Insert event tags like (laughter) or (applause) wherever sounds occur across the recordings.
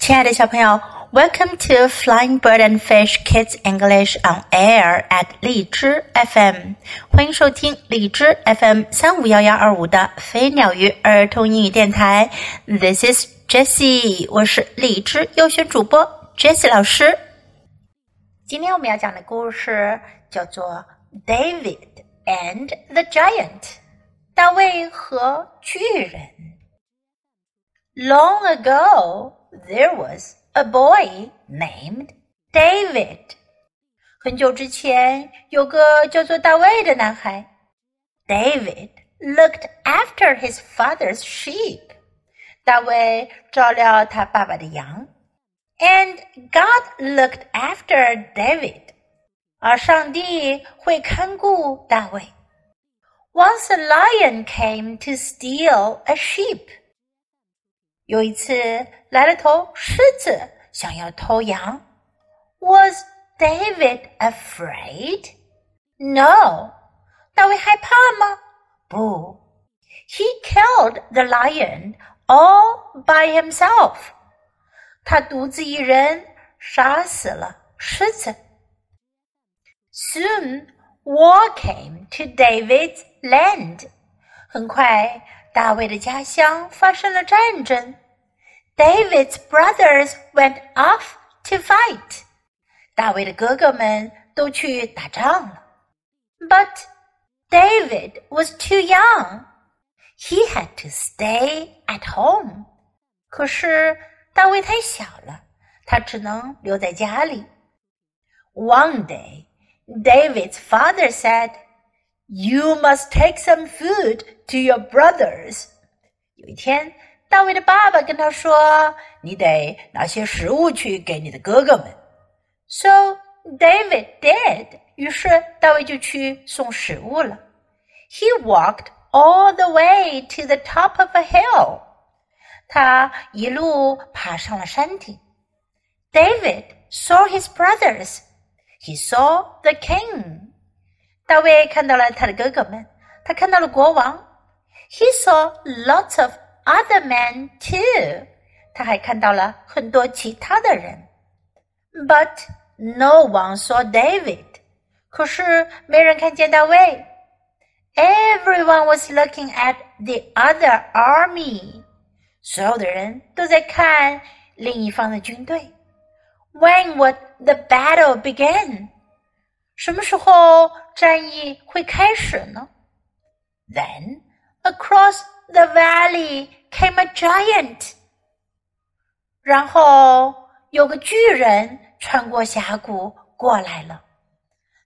亲爱的小朋友，Welcome to Flying Bird and Fish Kids English on Air at 荔枝 FM，欢迎收听荔枝 FM 三五幺幺二五的飞鸟鱼儿童英语电台。This is Jessie，我是荔枝优选主播 Jessie 老师。今天我们要讲的故事叫做《David and the Giant》，大卫和巨人。Long ago there was a boy named David。很久之前，有个叫做大卫的男孩。David looked after his father's sheep。大卫照料他爸爸的羊。And God looked after David。而上帝会看顾大卫。Once a lion came to steal a sheep。 有一次来了头狮子，想要偷羊。Was David afraid? No. 大卫害怕吗？不。He killed the lion all by himself. 他独自一人杀死了狮子。Soon war came to David's land. 很快，大卫的家乡发生了战争。 David's brothers went off to fight. 大卫的哥哥们都去打仗了。But David was too young. He had to stay at home. 可是大卫太小了，他只能留在家里。One day, David's father said, "You must take some food to your brothers." 有一天， 大卫的爸爸跟他说：“你得拿些食物去给你的哥哥们。” So David did. 于是大卫就去送食物了。He walked all the way to the top of a hill. 他一路爬上了山顶。David saw his brothers. He saw the king. 大卫看到了他的哥哥们，他看到了国王。He saw lots of other men too. 他还看到了很多其他的人。But no one saw David. 可是没人看见大卫。Everyone was looking at the other army. 所有的人都在看另一方的军队。When would the battle begin? 什么时候战役会开始呢？Then across the valley came a giant. 然后有个巨人穿过峡谷过来了。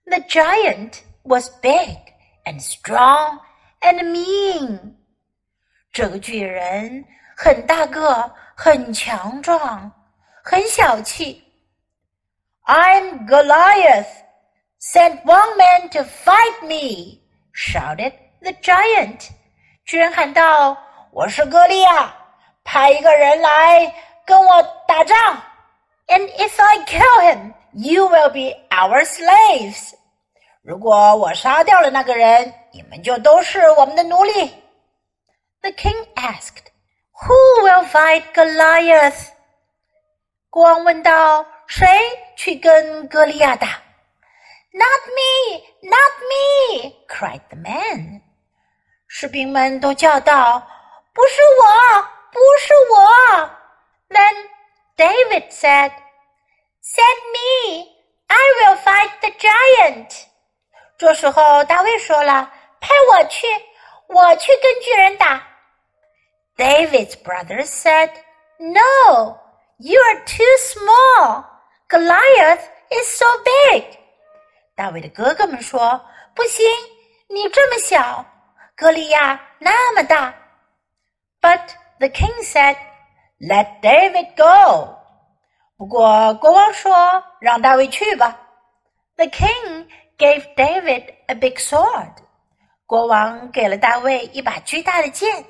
The giant was big and strong and mean. 这个巨人很大个，很强壮，很小气。I'm Goliath. Send one man to fight me, shouted the giant. 巨人喊道：“我是歌利亚，派一个人来跟我打仗。And if I kill him, you will be our slaves. 如果我杀掉了那个人，你们就都是我们的奴隶。” The king asked, "Who will fight Goliath?" 国王问道：“谁去跟歌利亚打？”Not me, not me! cried the man. 士兵们都叫道：“不是我，不是我。” Then David said, "Send me, I will fight the giant." 这时候大卫说了：“派我去，我去跟巨人打。” David's brothers said, "No, you are too small. Goliath is so big." 大卫的哥哥们说：“不行，你这么小。” 歌利亚那么大。But the king said, "Let David go." 不过国王说：“让大卫去吧。” The king gave David a big sword. 国王给了大卫一把巨大的剑。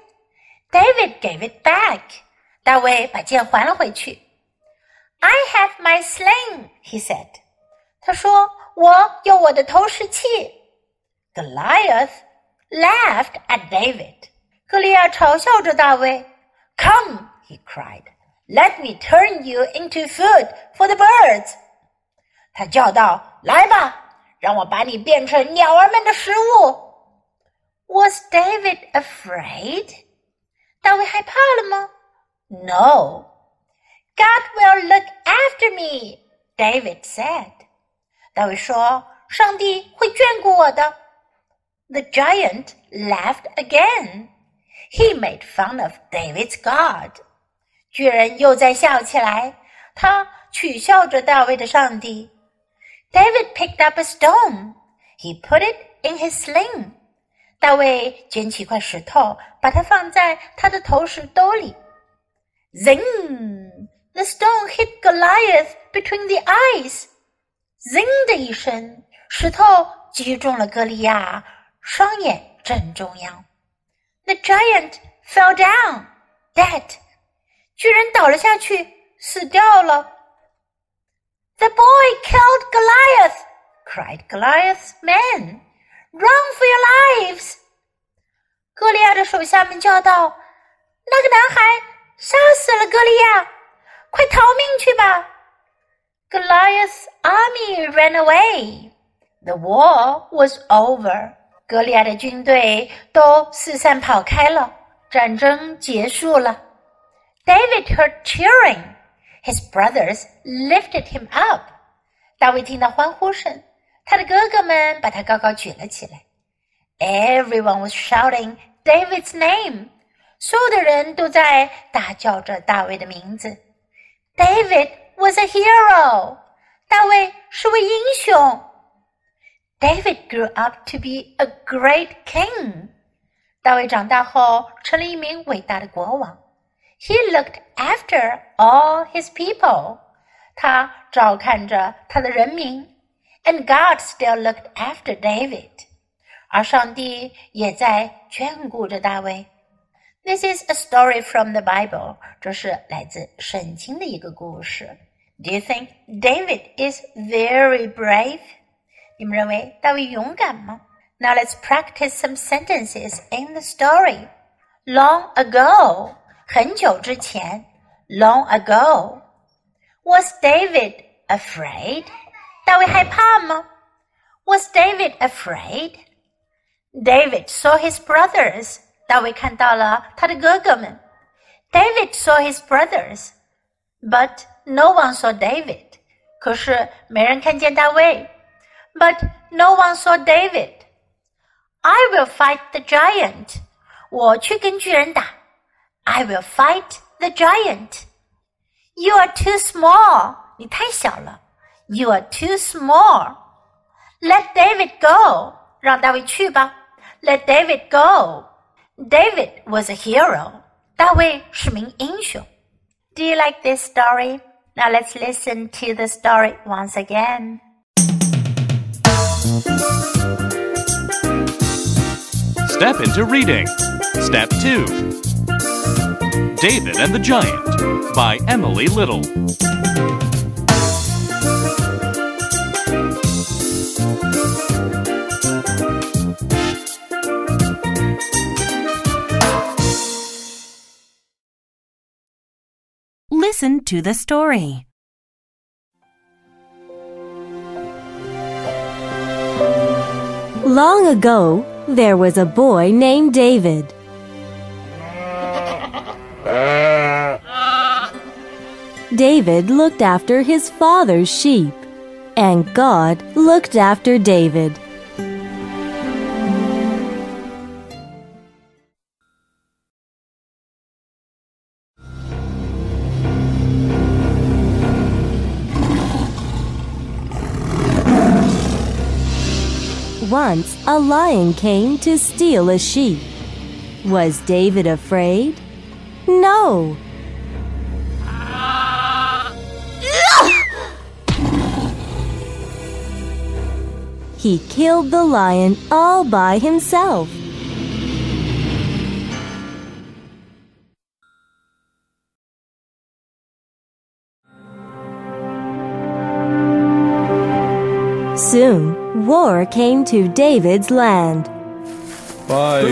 David gave it back. 大卫把剑还了回去。I have my sling, he said. 他说：“我有我的投石器。” Goliath laughed at David. 歌利亚嘲笑着大卫。Come, he cried. Let me turn you into food for the birds。他叫道：“来吧，让我把你变成鸟儿们的食物。” Was David afraid？大卫害怕了吗？No. God will look after me, David said. 大卫说：“上帝会眷顾我的。” The giant laughed again. He made fun of David's God. 巨人又在笑起来，他取笑着大卫的上帝。David picked up a stone. He put it in his sling. 大卫捡起一块石头，把它放在他的头石兜里。Zing! The stone hit Goliath between the eyes. Zing 的一声，石头击中了歌利亚 双眼正中央。The giant fell down, dead. 巨人倒了下去，死掉了。The boy killed Goliath, cried Goliath's men. Run for your lives! 歌利亚的手下们叫道：“那个男孩杀死了歌利亚，快逃命去吧！” Goliath's army ran away. The war was over. 格利亚的军队都四散跑开了，战争结束了。David heard cheering. His brothers lifted him up. 大卫听到欢呼声。他的哥哥们把他高高举了起来。Everyone was shouting David's name，所有的人都在大叫着大卫的名字。David was a hero，大卫是位英雄。David grew up to be a great king，大卫长大后成了一名伟大的国王。He looked after all his people，他照看着他的人民。and God still looked after David. 而上帝也在眷顾着大卫。This is a story from the Bible. 这是来自圣经的一个故事。Do you think David is very brave? 你们认为大卫勇敢吗？Now let's practice some sentences in the story. Long ago, 很久之前，long ago, was David afraid? 大卫害怕吗？Was David afraid? David saw his brothers. 大卫看到了他的哥哥们。David saw his brothers, but no one saw David. 可是没人看见大卫。 But no one saw David. I will fight the giant. 我去跟巨人打。I will fight the giant. You are too small. 你太小了。you are too small. Let David go. 让大卫去吧。Let David go. David was a hero. 大卫是名英雄。Do you like this story? Now let's listen to the story once again. Step into reading. Step 2 David and the Giant by Emily Little. Listen to the story. Long ago, there was a boy named David. David looked after his father's sheep, and God looked after David. Once a lion came to steal a sheep. Was David afraid? No. (laughs) he killed the lion all by himself. Soon, war came to David's land. Five,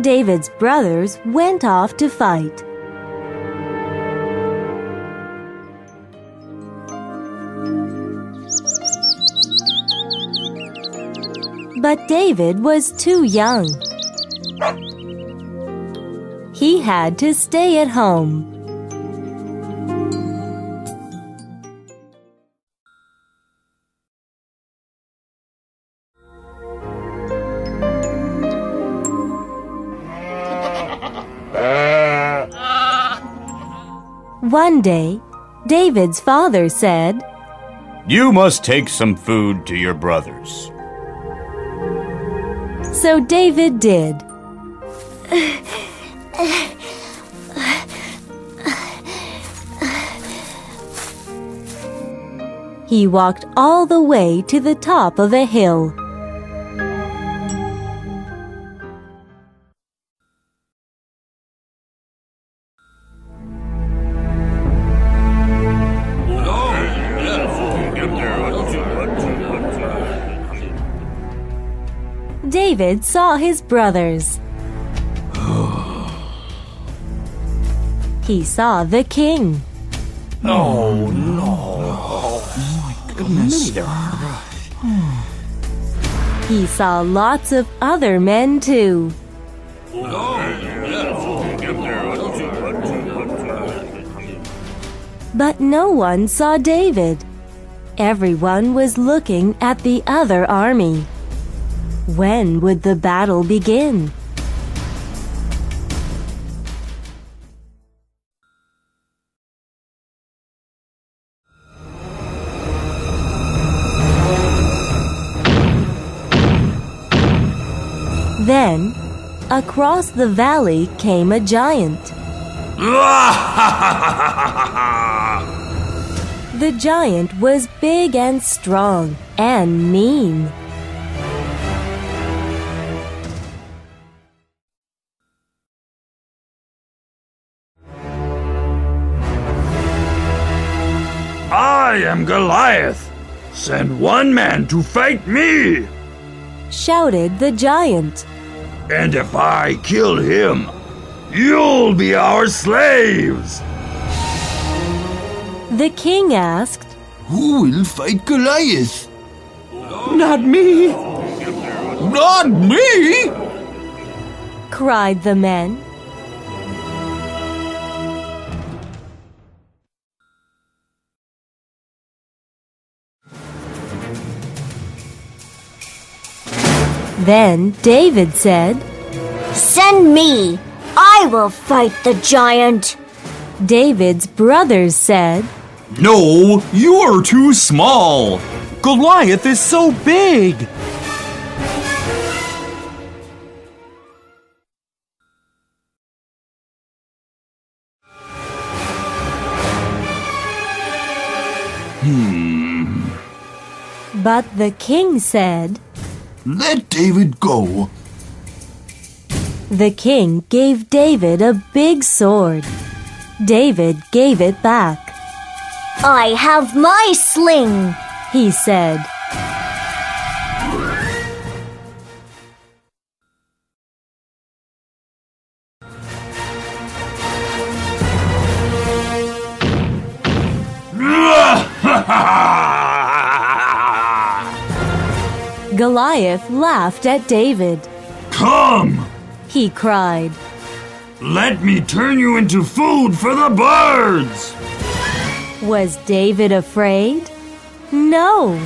David's brothers went off to fight. But David was too young. He had to stay at home. One day, David's father said, You must take some food to your brothers. So David did. He walked all the way to the top of a hill. David saw his brothers. he saw the king. Oh, no. My goodness. He saw lots of other men too. But no one saw David. Everyone was looking at the other army. When would the battle begin? Then, across the valley came a giant. (laughs) The giant was big and strong and mean. I am Goliath. Send one man to fight me. Shouted the giant. And if I kill him, you'll be our slaves. The king asked, Who will fight Goliath? Not me. Not me! cried the men. Then David said, Send me! I will fight the giant! David's brothers said, No, you're too small. Goliath is so big. Hmm. but the king said, Let David go. The king gave David a big sword. David gave it back. I have my sling! He said, Goliath laughed at David. Come! He cried, Let me turn you into food for the birds! Was David afraid? No,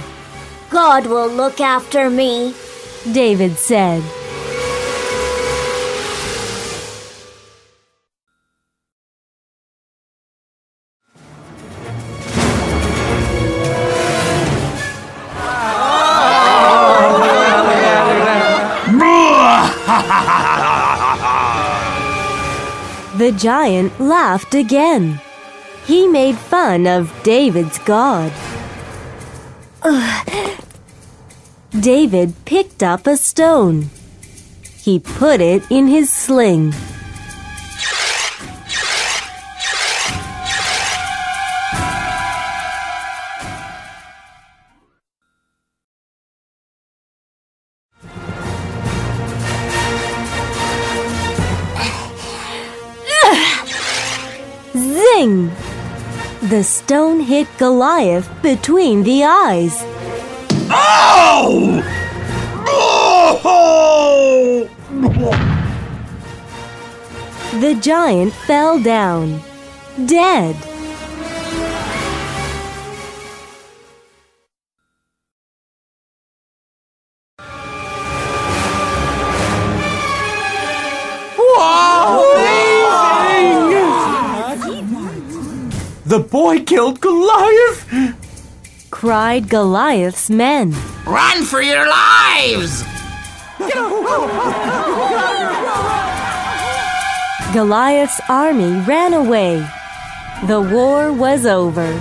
God will look after me. David said. (laughs) The giant laughed again. He made fun of David's God. Ugh. (sighs) David picked up a stone. He put it in his sling. Bang! The stone hit Goliath between the eyes. Ow! Oh! The giant fell down, dead. The boy killed Goliath! cried Goliath's men. Run for your lives! Goliath's army ran away. The war was over.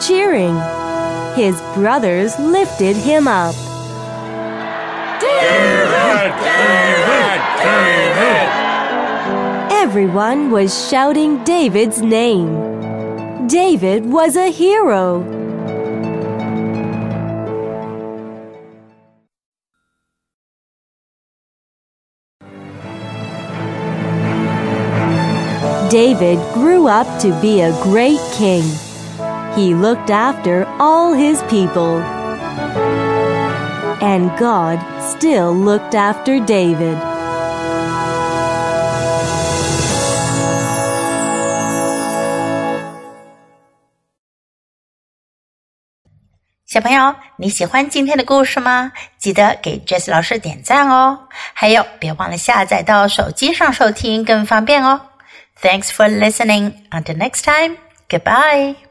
Cheering. His brothers lifted him up. David! David! David! Everyone was shouting David's name. David was a hero. David grew up to be a great king. He looked after all his people. And God still looked after David. Thanks for listening. Until next time, goodbye.